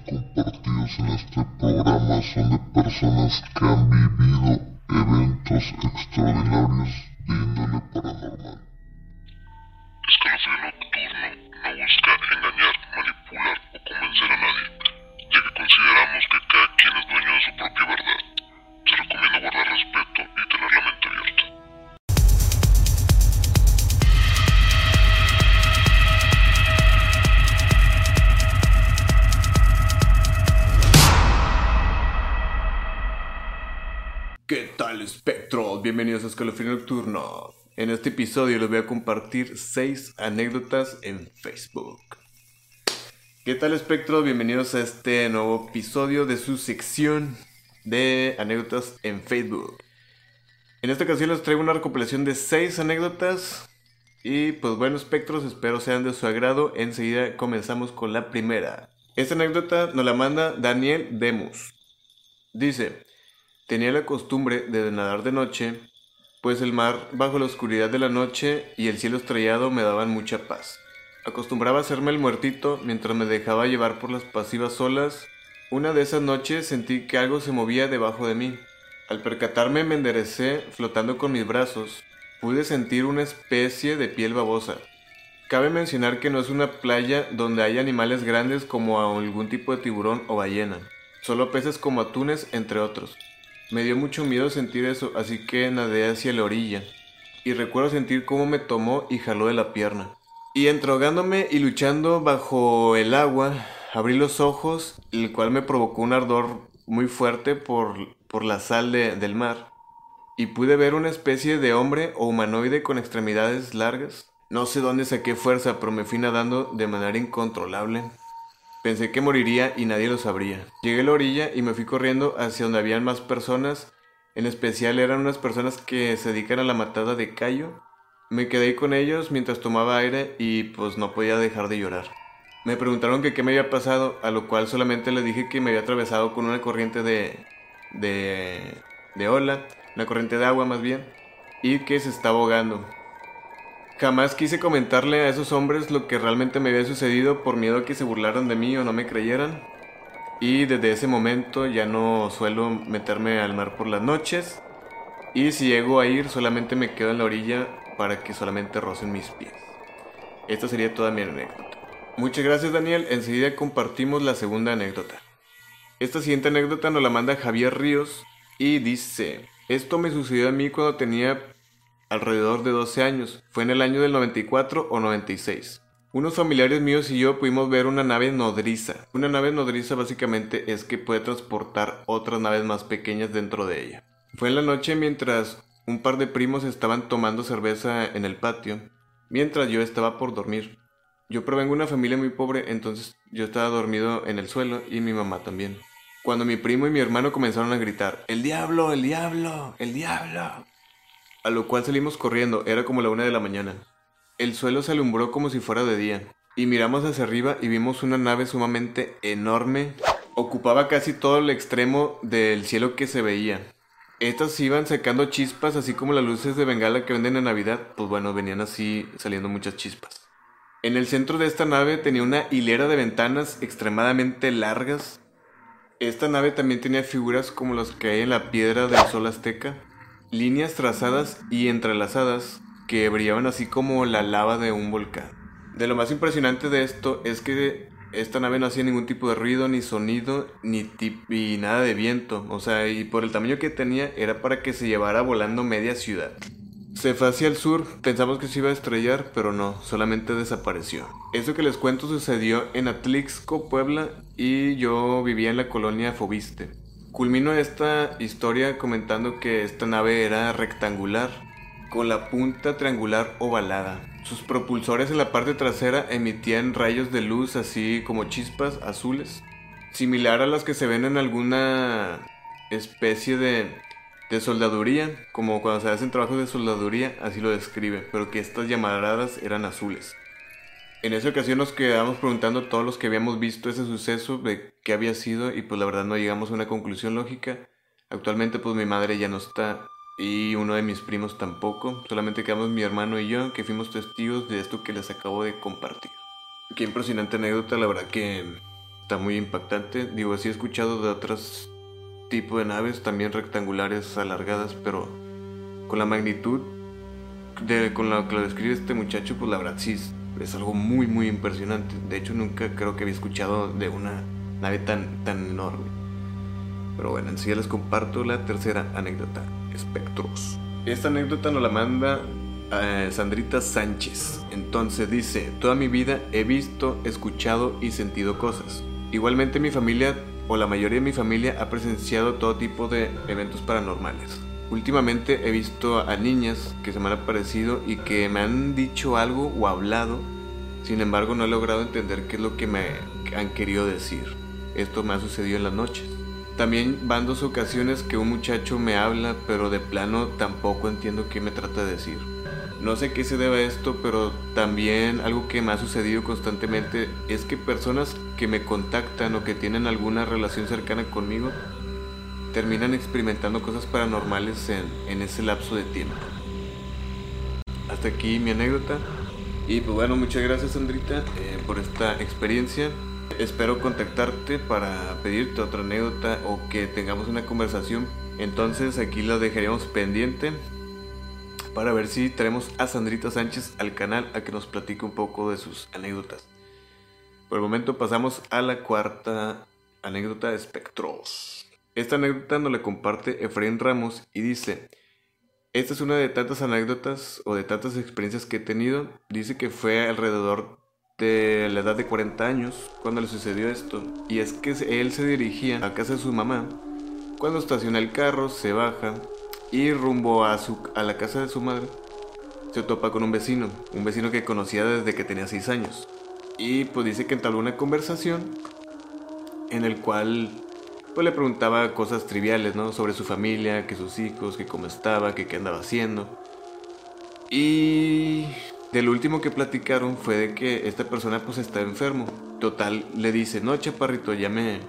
testimonios compartidos en este programa son de personas que han vivido eventos extraordinarios de índole paranormal. Escalofrío Nocturno Bienvenidos a Escalofrío Nocturno. En este episodio les voy a compartir 6 anécdotas en Facebook. ¿Qué tal espectros? Bienvenidos a este nuevo episodio de su sección de anécdotas en Facebook. En esta ocasión les traigo una recopilación de 6 anécdotas. Y pues bueno espectros, espero sean de su agrado. Enseguida comenzamos con la primera. Esta anécdota nos la manda Daniel Demus. Dice... Tenía la costumbre de nadar de noche, pues el mar bajo la oscuridad de la noche y el cielo estrellado me daban mucha paz. Acostumbraba a hacerme el muertito mientras me dejaba llevar por las pasivas olas. Una de esas noches sentí que algo se movía debajo de mí. Al percatarme me enderecé flotando con mis brazos. Pude sentir una especie de piel babosa. Cabe mencionar que no es una playa donde hay animales grandes como algún tipo de tiburón o ballena, solo peces como atunes entre otros. Me dio mucho miedo sentir eso, así que nadé hacia la orilla. Y recuerdo sentir cómo me tomó y jaló de la pierna. Y entrogándome y luchando bajo el agua, abrí los ojos, el cual me provocó un ardor muy fuerte por, por la sal de- del mar. Y pude ver una especie de hombre o humanoide con extremidades largas. No sé dónde saqué fuerza, pero me fui nadando de manera incontrolable. Pensé que moriría y nadie lo sabría. Llegué a la orilla y me fui corriendo hacia donde habían más personas. En especial eran unas personas que se dedican a la matada de callo. Me quedé con ellos mientras tomaba aire y pues no podía dejar de llorar. Me preguntaron que qué me había pasado, a lo cual solamente les dije que me había atravesado con una corriente de... de... de ola, una corriente de agua más bien, y que se estaba ahogando. Jamás quise comentarle a esos hombres lo que realmente me había sucedido por miedo a que se burlaran de mí o no me creyeran. Y desde ese momento ya no suelo meterme al mar por las noches. Y si llego a ir solamente me quedo en la orilla para que solamente rocen mis pies. Esta sería toda mi anécdota. Muchas gracias Daniel, enseguida compartimos la segunda anécdota. Esta siguiente anécdota nos la manda Javier Ríos y dice, esto me sucedió a mí cuando tenía alrededor de 12 años. Fue en el año del 94 o 96. Unos familiares míos y yo pudimos ver una nave nodriza. Una nave nodriza básicamente es que puede transportar otras naves más pequeñas dentro de ella. Fue en la noche mientras un par de primos estaban tomando cerveza en el patio, mientras yo estaba por dormir. Yo provengo de una familia muy pobre, entonces yo estaba dormido en el suelo y mi mamá también. Cuando mi primo y mi hermano comenzaron a gritar, ¡El diablo! ¡El diablo! ¡El diablo! A lo cual salimos corriendo, era como la una de la mañana. El suelo se alumbró como si fuera de día, y miramos hacia arriba y vimos una nave sumamente enorme. Ocupaba casi todo el extremo del cielo que se veía. Estas iban sacando chispas, así como las luces de bengala que venden en Navidad, pues bueno, venían así saliendo muchas chispas. En el centro de esta nave tenía una hilera de ventanas extremadamente largas. Esta nave también tenía figuras como las que hay en la piedra del sol azteca, líneas trazadas y entrelazadas que brillaban así como la lava de un volcán. De lo más impresionante de esto es que esta nave no hacía ningún tipo de ruido, ni sonido, ni, nada de viento. O sea, y por el tamaño que tenía era para que se llevara volando media ciudad. Se fue hacia el sur, pensamos que se iba a estrellar, pero no, solamente desapareció. Eso que les cuento sucedió en Atlixco, Puebla, y yo vivía en la colonia Fobiste. Culmino esta historia comentando que esta nave era rectangular, con la punta triangular ovalada. Sus propulsores en la parte trasera emitían rayos de luz así como chispas azules, similar a las que se ven en alguna especie de, de soldaduría, como cuando se hacen trabajos de soldaduría, así lo describe, pero que estas llamaradas eran azules. En esa ocasión nos quedamos preguntando a todos los que habíamos visto ese suceso de qué había sido y pues la verdad no llegamos a una conclusión lógica. Actualmente pues mi madre ya no está y uno de mis primos tampoco. Solamente quedamos mi hermano y yo que fuimos testigos de esto que les acabo de compartir. Qué impresionante anécdota, la verdad que está muy impactante. Digo, sí he escuchado de otros tipos de naves, también rectangulares, alargadas, pero con la magnitud de, con la que lo describe este muchacho, pues la verdad sí es, algo muy, muy impresionante. De hecho, nunca creo que había escuchado de una nave tan, tan enorme. Pero bueno, en sí les comparto la tercera anécdota, espectros. Esta anécdota nos la manda eh, Sandrita Sánchez. Entonces dice, toda mi vida he visto, escuchado y sentido cosas. Igualmente mi familia o la mayoría de mi familia ha presenciado todo tipo de eventos paranormales. Últimamente he visto a niñas que se me han aparecido y que me han dicho algo o hablado, sin embargo no he logrado entender qué es lo que me han querido decir. Esto me ha sucedido en las noches. También van dos ocasiones que un muchacho me habla, pero de plano tampoco entiendo qué me trata de decir. No sé qué se debe a esto, pero también algo que me ha sucedido constantemente es que personas que me contactan o que tienen alguna relación cercana conmigo terminan experimentando cosas paranormales en, ese lapso de tiempo. Hasta aquí mi anécdota. Y pues bueno, muchas gracias Andrita eh, por esta experiencia. Espero contactarte para pedirte otra anécdota o que tengamos una conversación. Entonces aquí la dejaríamos pendiente para ver si traemos a Sandrita Sánchez al canal a que nos platique un poco de sus anécdotas. Por el momento pasamos a la cuarta anécdota de Espectros. Esta anécdota nos la comparte Efraín Ramos y dice, esta es una de tantas anécdotas o de tantas experiencias que he tenido. Dice que fue alrededor de la edad de 40 años cuando le sucedió esto. Y es que él se dirigía a casa de su mamá. Cuando estaciona el carro, se baja, y rumbo a, su, a la casa de su madre, se topa con un vecino, un vecino que conocía desde que tenía 6 años. Y pues dice que entabló una conversación en el cual pues le preguntaba cosas triviales, ¿no? Sobre su familia, que sus hijos, que cómo estaba, que qué andaba haciendo. Y del último que platicaron fue de que esta persona pues está enfermo. Total, le dice, no, chaparrito, ya me,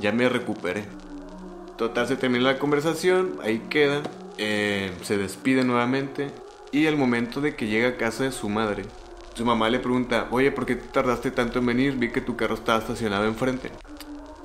ya me recuperé. Total, se termina la conversación, ahí queda. Eh, se despide nuevamente y al momento de que llega a casa de su madre, su mamá le pregunta, oye, ¿por qué tardaste tanto en venir? Vi que tu carro estaba estacionado enfrente.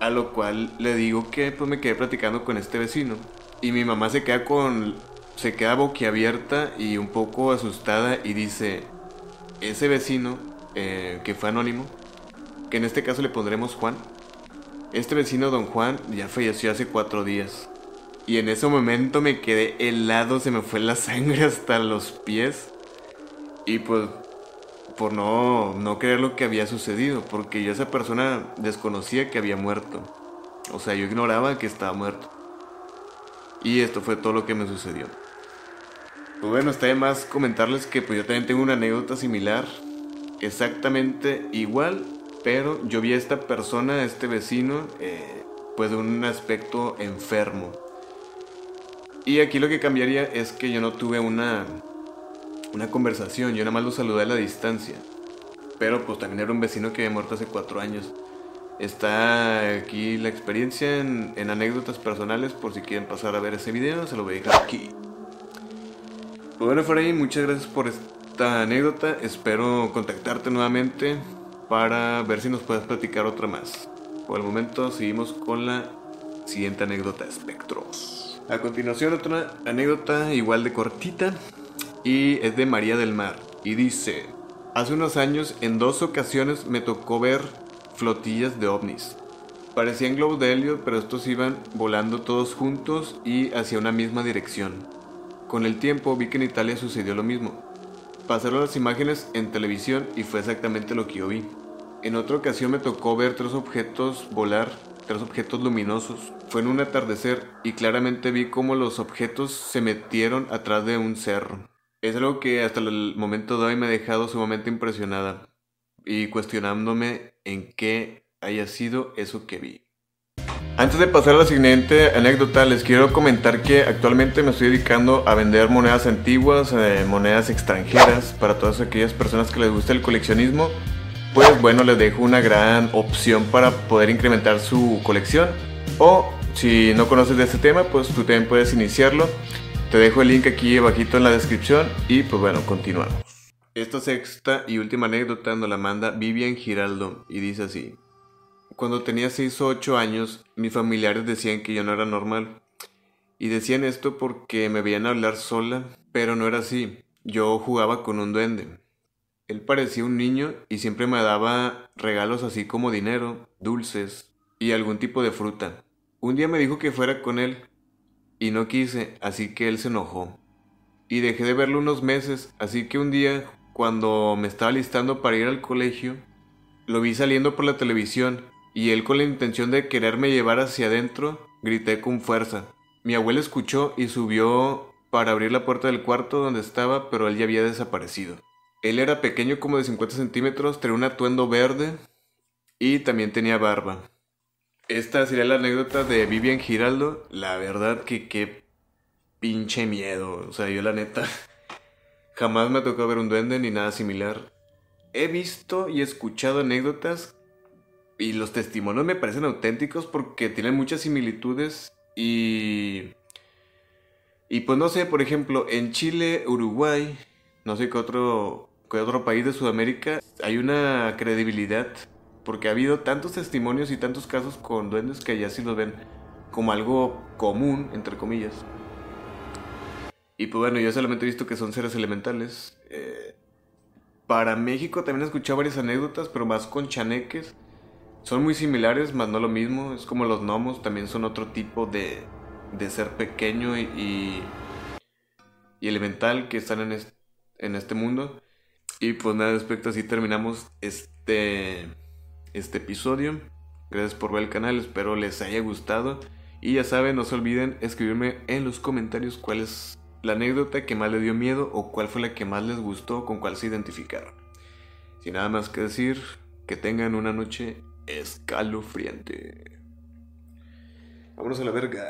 A lo cual le digo que pues me quedé platicando con este vecino. Y mi mamá se queda con... se queda boquiabierta y un poco asustada y dice, ese vecino, eh, que fue anónimo, que en este caso le pondremos Juan, este vecino don Juan ya falleció hace cuatro días. Y en ese momento me quedé helado, se me fue la sangre hasta los pies. Y pues por no, no creer lo que había sucedido, porque yo esa persona desconocía que había muerto. O sea, yo ignoraba que estaba muerto. Y esto fue todo lo que me sucedió. Pues bueno, está de más comentarles que pues yo también tengo una anécdota similar, exactamente igual, pero yo vi a esta persona, a este vecino, eh, pues de un aspecto enfermo. Y aquí lo que cambiaría es que yo no tuve una, una conversación, yo nada más lo saludé a la distancia. Pero pues también era un vecino que había muerto hace cuatro años. Está aquí la experiencia en, en, anécdotas personales por si quieren pasar a ver ese video, se lo voy a dejar aquí. Pues bueno, ahí, muchas gracias por esta anécdota. Espero contactarte nuevamente para ver si nos puedes platicar otra más. Por el momento seguimos con la siguiente anécdota, espectros. A continuación otra anécdota igual de cortita y es de María del Mar y dice, hace unos años en dos ocasiones me tocó ver flotillas de ovnis. Parecían globos de helio, pero estos iban volando todos juntos y hacia una misma dirección. Con el tiempo vi que en Italia sucedió lo mismo. Pasaron las imágenes en televisión y fue exactamente lo que yo vi. En otra ocasión me tocó ver tres objetos volar tres objetos luminosos. Fue en un atardecer y claramente vi cómo los objetos se metieron atrás de un cerro. Es algo que hasta el momento de hoy me ha dejado sumamente impresionada y cuestionándome en qué haya sido eso que vi. Antes de pasar a la siguiente anécdota, les quiero comentar que actualmente me estoy dedicando a vender monedas antiguas, eh, monedas extranjeras, para todas aquellas personas que les gusta el coleccionismo pues bueno, les dejo una gran opción para poder incrementar su colección. O si no conoces de este tema, pues tú también puedes iniciarlo. Te dejo el link aquí abajito en la descripción y pues bueno, continuamos. Esta sexta y última anécdota nos la manda Vivian Giraldo y dice así. cuando tenía 6 o 8 años, mis familiares decían que yo no era normal. Y decían esto porque me veían hablar sola, pero no era así. Yo jugaba con un duende. Él parecía un niño y siempre me daba regalos así como dinero, dulces y algún tipo de fruta. Un día me dijo que fuera con él y no quise, así que él se enojó. Y dejé de verlo unos meses, así que un día, cuando me estaba listando para ir al colegio, lo vi saliendo por la televisión y él con la intención de quererme llevar hacia adentro, grité con fuerza. Mi abuela escuchó y subió para abrir la puerta del cuarto donde estaba, pero él ya había desaparecido. Él era pequeño como de 50 centímetros, tenía un atuendo verde y también tenía barba. Esta sería la anécdota de Vivian Giraldo. La verdad que qué pinche miedo. O sea, yo la neta jamás me tocó ver un duende ni nada similar. He visto y escuchado anécdotas y los testimonios me parecen auténticos porque tienen muchas similitudes y... Y pues no sé, por ejemplo, en Chile, Uruguay, no sé qué otro, qué otro país de Sudamérica, hay una credibilidad porque ha habido tantos testimonios y tantos casos con duendes que ya sí los ven como algo común, entre comillas. Y pues bueno, yo solamente he visto que son seres elementales. Eh, para México también he escuchado varias anécdotas, pero más con chaneques. Son muy similares, más no lo mismo. Es como los gnomos, también son otro tipo de, de ser pequeño y, y, elemental que están en, en este mundo. Y pues nada, respecto así terminamos este, este episodio. Gracias por ver el canal, espero les haya gustado. Y ya saben, no se olviden escribirme en los comentarios cuál es la anécdota que más les dio miedo o cuál fue la que más les gustó, con cuál se identificaron. Sin nada más que decir, que tengan una noche escalofriante. Vámonos a la verga.